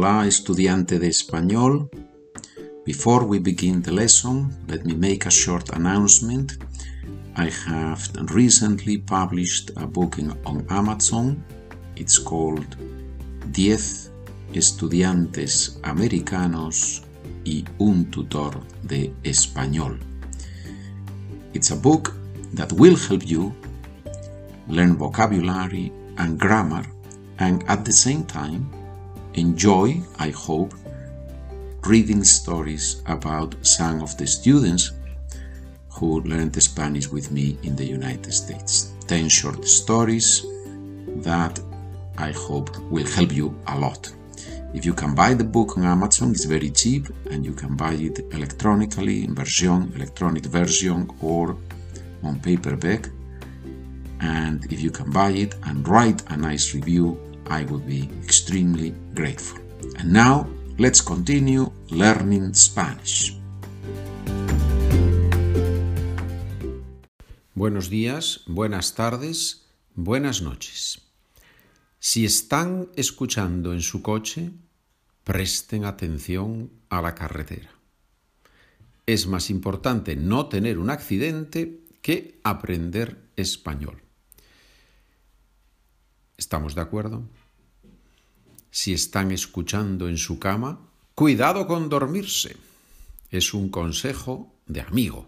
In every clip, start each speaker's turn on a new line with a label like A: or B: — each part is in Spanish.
A: Hola, estudiante de español. Before we begin the lesson, let me make a short announcement. I have recently published a book on Amazon. It's called 10 estudiantes americanos y un tutor de español. It's a book that will help you learn vocabulary and grammar and at the same time enjoy, I hope, reading stories about some of the students who learned Spanish with me in the United States. 10 short stories that I hope will help you a lot. If you can buy the book on Amazon, it's very cheap and you can buy it electronically in version, electronic version or on paperback. And if you can buy it and write a nice review, I would be extremely grateful. And now, let's continue learning Spanish.
B: Buenos días, buenas tardes, buenas noches. Si están escuchando en su coche, presten atención a la carretera. Es más importante no tener un accidente que aprender español. ¿Estamos de acuerdo? Si están escuchando en su cama, cuidado con dormirse. Es un consejo de amigo.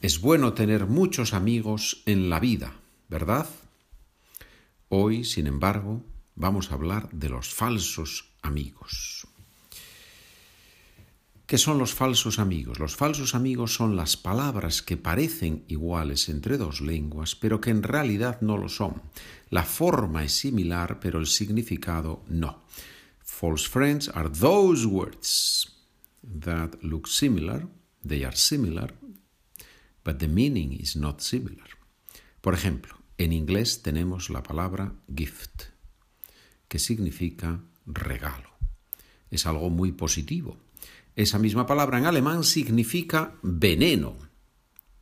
B: Es bueno tener muchos amigos en la vida, ¿verdad? Hoy, sin embargo, vamos a hablar de los falsos amigos. ¿Qué son los falsos amigos? Los falsos amigos son las palabras que parecen iguales entre dos lenguas, pero que en realidad no lo son. La forma es similar, pero el significado no. False friends are those words that look similar, they are similar, but the meaning is not similar. Por ejemplo, en inglés tenemos la palabra gift, que significa regalo. Es algo muy positivo esa misma palabra en alemán significa veneno,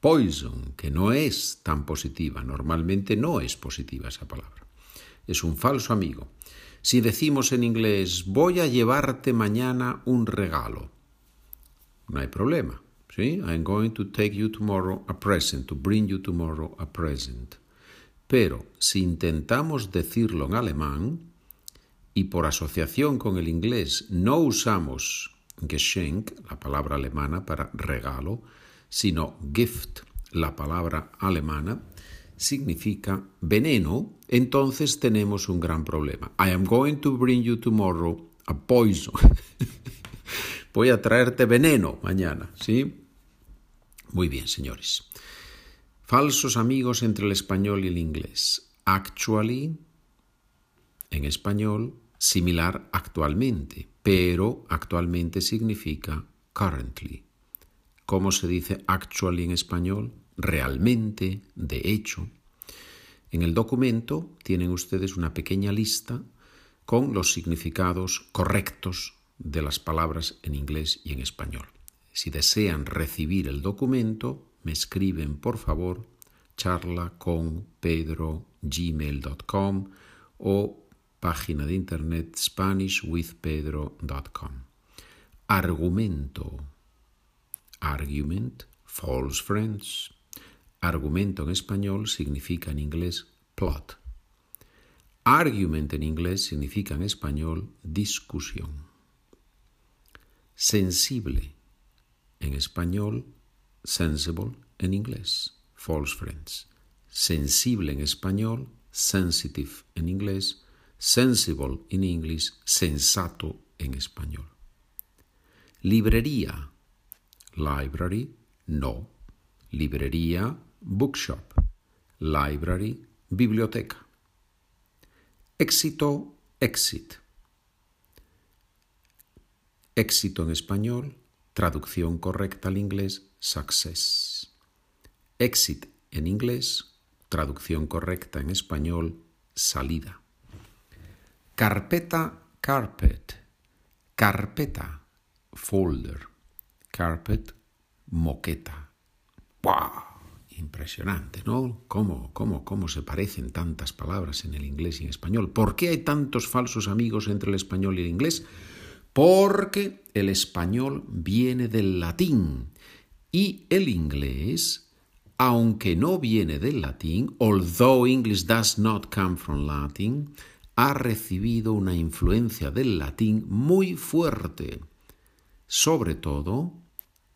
B: poison, que no es tan positiva. Normalmente no es positiva esa palabra. Es un falso amigo. Si decimos en inglés, voy a llevarte mañana un regalo, no hay problema. ¿sí? I'm going to take you tomorrow a present, to bring you tomorrow a present. Pero si intentamos decirlo en alemán y por asociación con el inglés no usamos Geschenk, la palabra alemana para regalo, sino Gift, la palabra alemana, significa veneno, entonces tenemos un gran problema. I am going to bring you tomorrow a poison. Voy a traerte veneno mañana, ¿sí? Muy bien, señores. Falsos amigos entre el español y el inglés. Actually, en español, similar actualmente, pero actualmente significa currently. ¿Cómo se dice actually en español? Realmente, de hecho. En el documento tienen ustedes una pequeña lista con los significados correctos de las palabras en inglés y en español. Si desean recibir el documento, me escriben por favor charla con pedrogmail.com o página de internet SpanishWithPedro.com. Argumento. Argument, false friends. Argumento en español significa en inglés plot. Argument en inglés significa en español discusión. Sensible en español, sensible en inglés, false friends. Sensible en español, sensitive en inglés, sensible in English, sensato en español. Librería, library, no. Librería, bookshop. Library, biblioteca. Éxito, exit. Éxito en español, traducción correcta al inglés, success. Exit en inglés, traducción correcta en español, salida. Carpeta, carpet. Carpeta, folder. Carpet, moqueta. ¡Wow! Impresionante, ¿no? ¿Cómo, cómo, ¿Cómo se parecen tantas palabras en el inglés y en español? ¿Por qué hay tantos falsos amigos entre el español y el inglés? Porque el español viene del latín y el inglés, aunque no viene del latín, although English does not come from Latin, ha recibido una influencia del latín muy fuerte, sobre todo,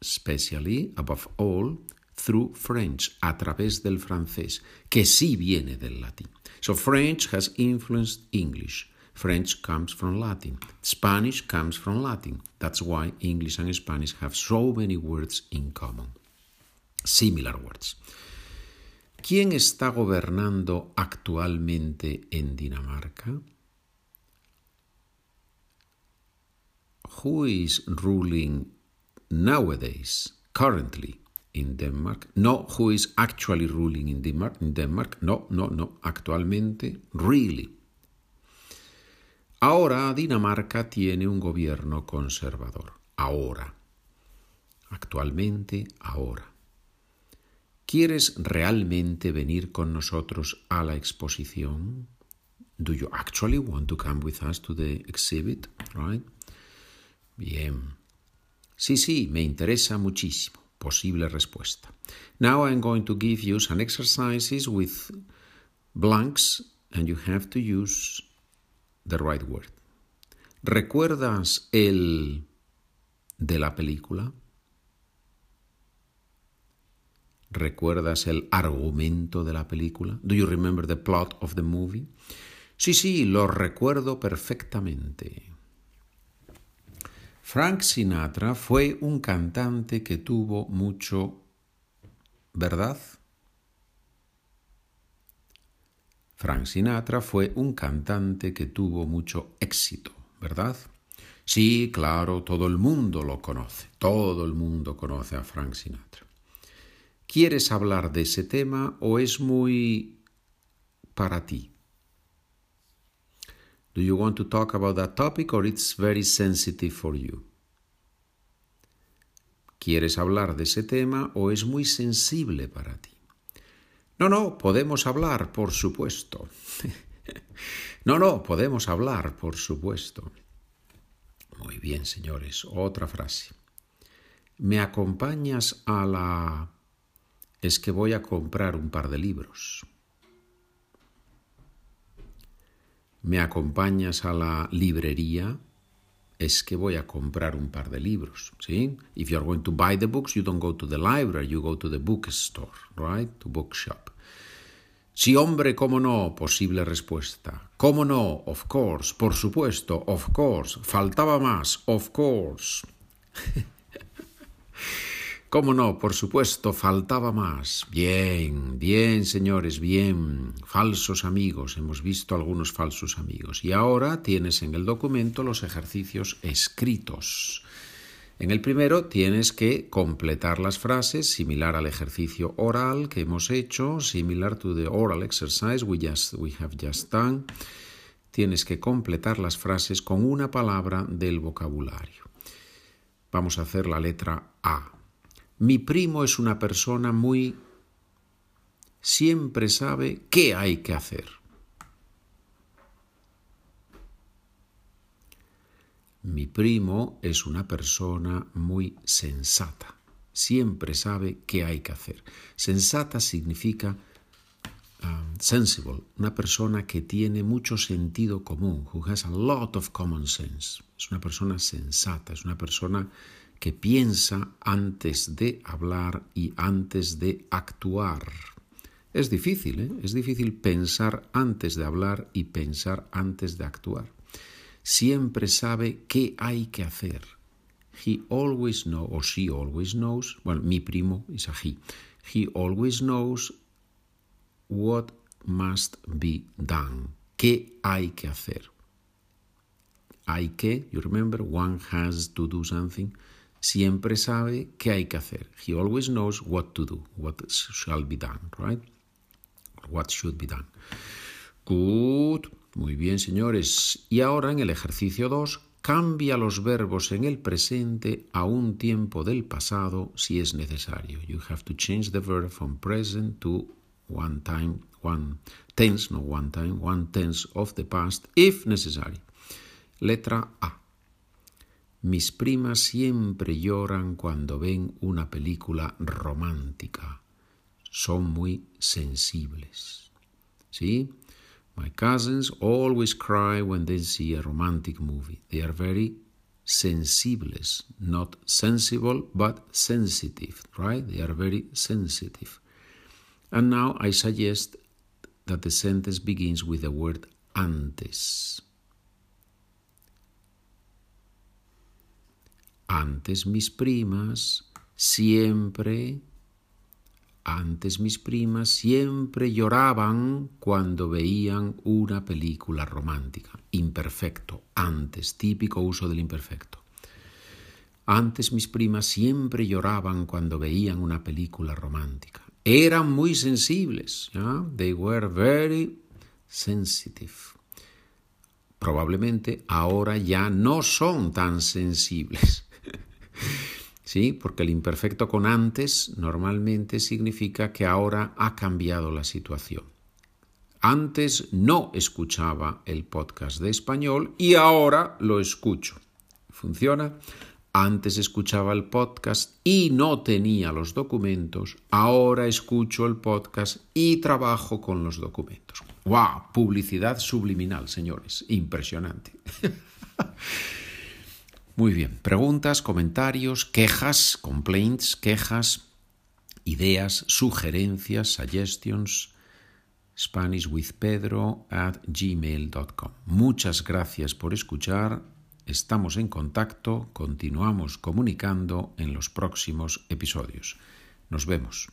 B: especially, above all, through French, a través del francés, que sí viene del latín. So French has influenced English. French comes from Latin. Spanish comes from Latin. That's why English and Spanish have so many words in common. Similar words. ¿Quién está gobernando actualmente en Dinamarca? Who is ruling nowadays, currently? in Denmark. No, who is actually ruling in Denmark. In Denmark. No, no, no. Actualmente, really. Ahora Dinamarca tiene un gobierno conservador. Ahora. Actualmente, ahora. ¿Quieres realmente venir con nosotros a la exposición? Do you actually want to come with us to the exhibit? Right? Bien. Sí, sí, me interesa muchísimo. Posible respuesta. Now I'm going to give you some exercises with blanks and you have to use the right word. ¿Recuerdas el de la película? ¿Recuerdas el argumento de la película? Do you remember the plot of the movie? Sí, sí, lo recuerdo perfectamente. Frank Sinatra fue un cantante que tuvo mucho, ¿verdad? Frank Sinatra fue un cantante que tuvo mucho éxito, ¿verdad? Sí, claro, todo el mundo lo conoce, todo el mundo conoce a Frank Sinatra. ¿Quieres hablar de ese tema o es muy para ti? Do you want to talk about that topic or it's very sensitive for you? ¿Quieres hablar de ese tema o es muy sensible para ti? No, no, podemos hablar, por supuesto. no, no, podemos hablar, por supuesto. Muy bien, señores. Otra frase. ¿Me acompañas a la... Es que voy a comprar un par de libros. me acompañas a la librería, es que voy a comprar un par de libros, ¿sí? If you are going to buy the books, you don't go to the library, you go to the bookstore, right? To bookshop. Sí, hombre, cómo no, posible respuesta. ¿Cómo no? Of course, por supuesto, of course. Faltaba más, of course. ¿Cómo no? Por supuesto, faltaba más. Bien, bien, señores, bien. Falsos amigos. Hemos visto algunos falsos amigos. Y ahora tienes en el documento los ejercicios escritos. En el primero tienes que completar las frases, similar al ejercicio oral que hemos hecho, similar to the oral exercise we, just, we have just done. Tienes que completar las frases con una palabra del vocabulario. Vamos a hacer la letra A. Mi primo es una persona muy... siempre sabe qué hay que hacer. Mi primo es una persona muy sensata. Siempre sabe qué hay que hacer. Sensata significa um, sensible, una persona que tiene mucho sentido común, who has a lot of common sense. Es una persona sensata, es una persona que piensa antes de hablar y antes de actuar. Es difícil, ¿eh? es difícil pensar antes de hablar y pensar antes de actuar. Siempre sabe qué hay que hacer. He always knows, o she always knows, bueno, mi primo es a he. He always knows what must be done. ¿Qué hay que hacer? Hay que, you remember, one has to do something siempre sabe qué hay que hacer. He always knows what to do, what shall be done, right? What should be done. Good. Muy bien, señores. Y ahora en el ejercicio 2, cambia los verbos en el presente a un tiempo del pasado si es necesario. You have to change the verb from present to one time, one tense, no one time, one tense of the past if necessary. Letra A. Mis primas siempre lloran cuando ven una película romántica. Son muy sensibles. ¿Sí? My cousins always cry when they see a romantic movie. They are very sensibles, not sensible, but sensitive, right? They are very sensitive. And now I suggest that the sentence begins with the word antes. Antes mis primas siempre Antes mis primas siempre lloraban cuando veían una película romántica. Imperfecto, antes, típico uso del imperfecto. Antes mis primas siempre lloraban cuando veían una película romántica. Eran muy sensibles. They were very sensitive. Probablemente ahora ya no son tan sensibles. ¿Sí? Porque el imperfecto con antes normalmente significa que ahora ha cambiado la situación. Antes no escuchaba el podcast de español y ahora lo escucho. ¿Funciona? Antes escuchaba el podcast y no tenía los documentos, ahora escucho el podcast y trabajo con los documentos. ¡Wow! Publicidad subliminal, señores. Impresionante. Muy bien, preguntas, comentarios, quejas, complaints, quejas, ideas, sugerencias, suggestions, SpanishWithPedro at gmail.com. Muchas gracias por escuchar, estamos en contacto, continuamos comunicando en los próximos episodios. Nos vemos.